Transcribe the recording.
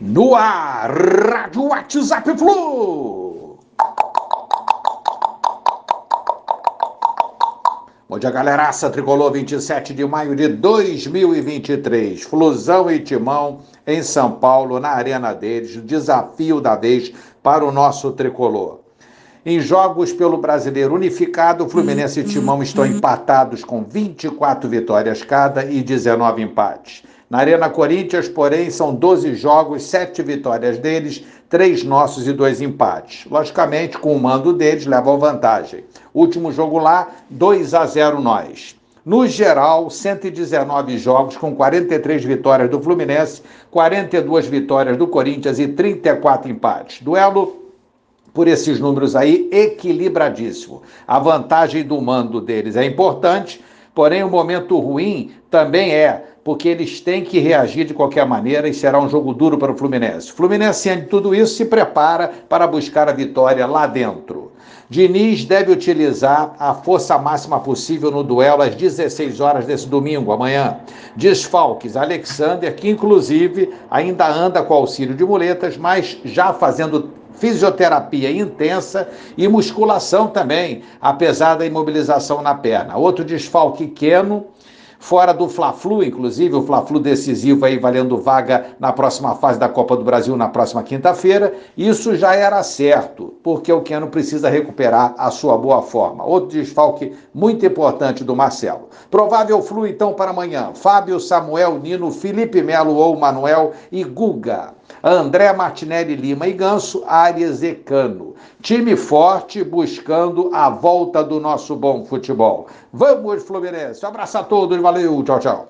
No ar, Rádio WhatsApp Flu. Bom dia, galeraça. Tricolor 27 de maio de 2023. Flusão e Timão em São Paulo, na Arena deles. Desafio da vez para o nosso tricolor. Em jogos pelo Brasileiro Unificado, Fluminense e Timão estão empatados com 24 vitórias cada e 19 empates. Na Arena Corinthians, porém, são 12 jogos, 7 vitórias deles, 3 nossos e 2 empates. Logicamente, com o mando deles, levam vantagem. Último jogo lá, 2 a 0 nós. No geral, 119 jogos com 43 vitórias do Fluminense, 42 vitórias do Corinthians e 34 empates. Duelo por esses números aí equilibradíssimo. A vantagem do mando deles é importante, porém o momento ruim também é porque eles têm que reagir de qualquer maneira e será um jogo duro para o Fluminense. O Fluminense, ciente de tudo isso, se prepara para buscar a vitória lá dentro. Diniz deve utilizar a força máxima possível no duelo às 16 horas desse domingo, amanhã. Desfalques, Alexander, que inclusive ainda anda com auxílio de muletas, mas já fazendo fisioterapia intensa e musculação também, apesar da imobilização na perna. Outro desfalque Queno, fora do Fla-Flu, inclusive, o Fla-Flu decisivo aí valendo vaga na próxima fase da Copa do Brasil na próxima quinta-feira. Isso já era certo, porque o Keno precisa recuperar a sua boa forma. Outro desfalque muito importante do Marcelo. Provável Flu então para amanhã: Fábio, Samuel, Nino, Felipe Melo ou Manuel e Guga. André Martinelli Lima e Ganso, Arias e Cano. Time forte buscando a volta do nosso bom futebol. Vamos, Fluminense. Um abraço a todos, valeu, tchau, tchau.